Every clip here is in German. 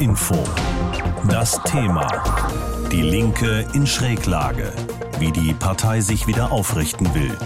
Info. Das Thema. Die Linke in Schräglage. Wie die Partei sich wieder aufrichten will.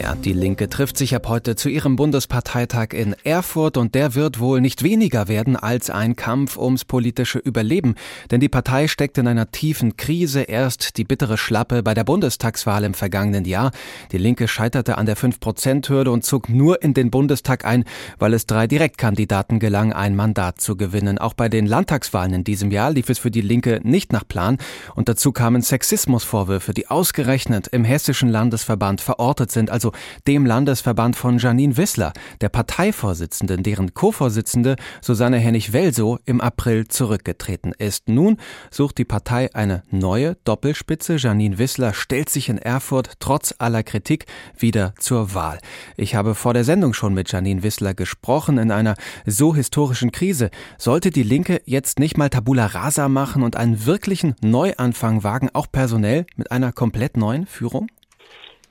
Ja, die Linke trifft sich ab heute zu ihrem Bundesparteitag in Erfurt und der wird wohl nicht weniger werden als ein Kampf ums politische Überleben. Denn die Partei steckt in einer tiefen Krise. Erst die bittere Schlappe bei der Bundestagswahl im vergangenen Jahr. Die Linke scheiterte an der 5-Prozent-Hürde und zog nur in den Bundestag ein, weil es drei Direktkandidaten gelang, ein Mandat zu gewinnen. Auch bei den Landtagswahlen in diesem Jahr lief es für die Linke nicht nach Plan. Und dazu kamen Sexismusvorwürfe, die ausgerechnet im Hessischen Landesverband verortet sind, also dem Landesverband von Janine Wissler, der Parteivorsitzenden, deren Co-Vorsitzende Susanne Hennig-Welsow im April zurückgetreten ist. Nun sucht die Partei eine neue Doppelspitze. Janine Wissler stellt sich in Erfurt trotz aller Kritik wieder zur Wahl. Ich habe vor der Sendung schon mit Janine Wissler gesprochen. In einer so historischen Krise sollte die Linke jetzt nicht mal Tabula Rasa machen und einen wirklichen Neuanfang wagen, auch personell mit einer komplett neuen Führung?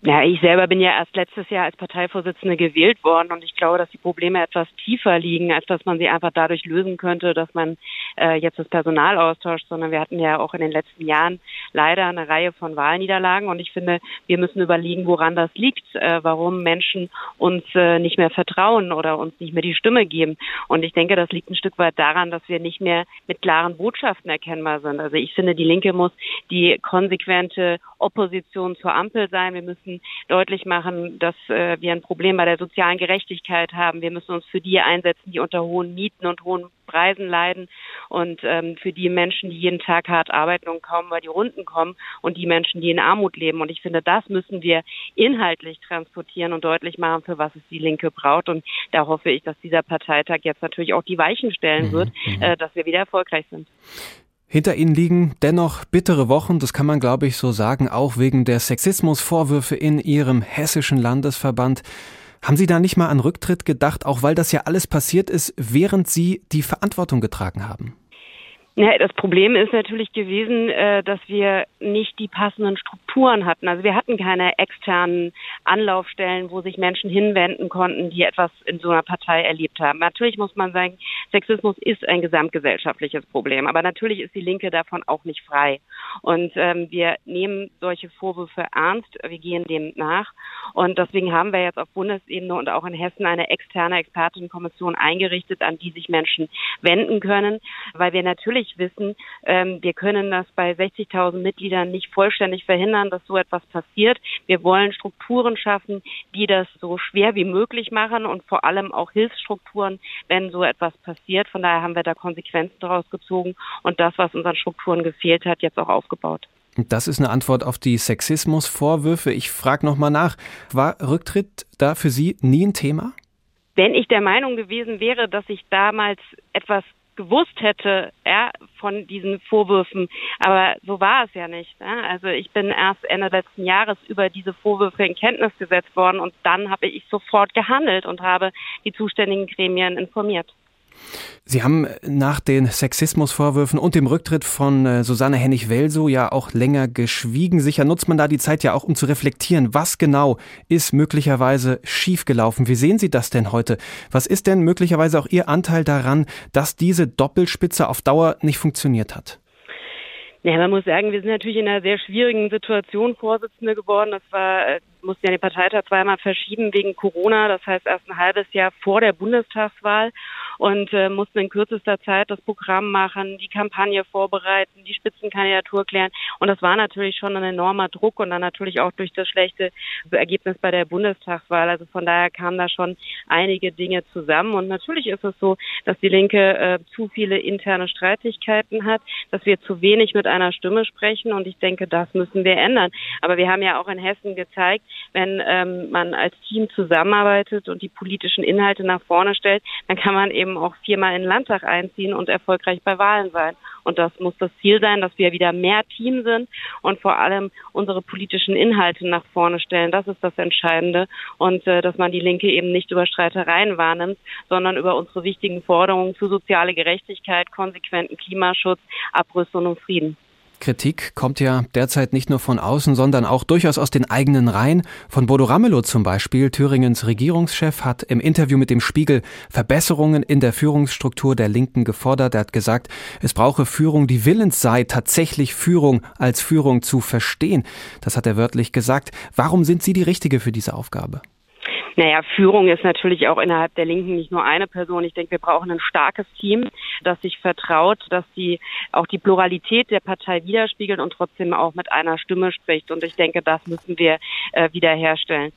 Ja, ich selber bin ja erst letztes Jahr als Parteivorsitzende gewählt worden und ich glaube, dass die Probleme etwas tiefer liegen, als dass man sie einfach dadurch lösen könnte, dass man äh, jetzt das Personal austauscht, sondern wir hatten ja auch in den letzten Jahren leider eine Reihe von Wahlniederlagen und ich finde, wir müssen überlegen, woran das liegt, äh, warum Menschen uns äh, nicht mehr vertrauen oder uns nicht mehr die Stimme geben. Und ich denke, das liegt ein Stück weit daran, dass wir nicht mehr mit klaren Botschaften erkennbar sind. Also ich finde, die Linke muss die konsequente Opposition zur Ampel sein. Wir müssen deutlich machen, dass äh, wir ein Problem bei der sozialen Gerechtigkeit haben. Wir müssen uns für die einsetzen, die unter hohen Mieten und hohen Preisen leiden und ähm, für die Menschen, die jeden Tag hart arbeiten und kaum über die Runden kommen und die Menschen, die in Armut leben. Und ich finde, das müssen wir inhaltlich transportieren und deutlich machen, für was es die Linke braucht. Und da hoffe ich, dass dieser Parteitag jetzt natürlich auch die Weichen stellen mhm, wird, mhm. äh, dass wir wieder erfolgreich sind. Hinter ihnen liegen dennoch bittere Wochen, das kann man glaube ich so sagen, auch wegen der Sexismusvorwürfe in ihrem hessischen Landesverband. Haben Sie da nicht mal an Rücktritt gedacht, auch weil das ja alles passiert ist, während Sie die Verantwortung getragen haben? Ja, das Problem ist natürlich gewesen, äh, dass wir nicht die passenden Strukturen hatten. Also wir hatten keine externen Anlaufstellen, wo sich Menschen hinwenden konnten, die etwas in so einer Partei erlebt haben. Natürlich muss man sagen, Sexismus ist ein gesamtgesellschaftliches Problem, aber natürlich ist die Linke davon auch nicht frei. Und ähm, wir nehmen solche Vorwürfe ernst, wir gehen dem nach. Und deswegen haben wir jetzt auf Bundesebene und auch in Hessen eine externe Expertenkommission eingerichtet, an die sich Menschen wenden können, weil wir natürlich natürlich wissen, ähm, wir können das bei 60.000 Mitgliedern nicht vollständig verhindern, dass so etwas passiert. Wir wollen Strukturen schaffen, die das so schwer wie möglich machen und vor allem auch Hilfsstrukturen, wenn so etwas passiert. Von daher haben wir da Konsequenzen daraus gezogen und das, was unseren Strukturen gefehlt hat, jetzt auch aufgebaut. Das ist eine Antwort auf die Sexismusvorwürfe. Ich frage nochmal nach. War Rücktritt da für Sie nie ein Thema? Wenn ich der Meinung gewesen wäre, dass ich damals etwas gewusst hätte, ja, von diesen Vorwürfen. Aber so war es ja nicht. Ja. Also ich bin erst Ende letzten Jahres über diese Vorwürfe in Kenntnis gesetzt worden und dann habe ich sofort gehandelt und habe die zuständigen Gremien informiert. Sie haben nach den Sexismusvorwürfen und dem Rücktritt von äh, Susanne Hennig-Welsow ja auch länger geschwiegen. Sicher nutzt man da die Zeit ja auch, um zu reflektieren, was genau ist möglicherweise schiefgelaufen. Wie sehen Sie das denn heute? Was ist denn möglicherweise auch Ihr Anteil daran, dass diese Doppelspitze auf Dauer nicht funktioniert hat? Ja, man muss sagen, wir sind natürlich in einer sehr schwierigen Situation Vorsitzende geworden. Das war, äh, mussten ja den Parteitag zweimal verschieben wegen Corona. Das heißt erst ein halbes Jahr vor der Bundestagswahl und äh, mussten in kürzester Zeit das Programm machen, die Kampagne vorbereiten, die Spitzenkandidatur klären. Und das war natürlich schon ein enormer Druck und dann natürlich auch durch das schlechte Ergebnis bei der Bundestagswahl. Also von daher kamen da schon einige Dinge zusammen. Und natürlich ist es so, dass die Linke äh, zu viele interne Streitigkeiten hat, dass wir zu wenig mit einer Stimme sprechen. Und ich denke, das müssen wir ändern. Aber wir haben ja auch in Hessen gezeigt, wenn ähm, man als Team zusammenarbeitet und die politischen Inhalte nach vorne stellt, dann kann man eben eben auch viermal in den Landtag einziehen und erfolgreich bei Wahlen sein. Und das muss das Ziel sein, dass wir wieder mehr Team sind und vor allem unsere politischen Inhalte nach vorne stellen. Das ist das Entscheidende. Und äh, dass man die Linke eben nicht über Streitereien wahrnimmt, sondern über unsere wichtigen Forderungen für soziale Gerechtigkeit, konsequenten Klimaschutz, Abrüstung und Frieden. Kritik kommt ja derzeit nicht nur von außen, sondern auch durchaus aus den eigenen Reihen. Von Bodo Ramelow zum Beispiel, Thüringens Regierungschef, hat im Interview mit dem Spiegel Verbesserungen in der Führungsstruktur der Linken gefordert. Er hat gesagt, es brauche Führung, die willens sei, tatsächlich Führung als Führung zu verstehen. Das hat er wörtlich gesagt. Warum sind Sie die Richtige für diese Aufgabe? Naja, Führung ist natürlich auch innerhalb der Linken nicht nur eine Person. Ich denke, wir brauchen ein starkes Team, das sich vertraut, dass sie auch die Pluralität der Partei widerspiegelt und trotzdem auch mit einer Stimme spricht. Und ich denke, das müssen wir äh, wiederherstellen.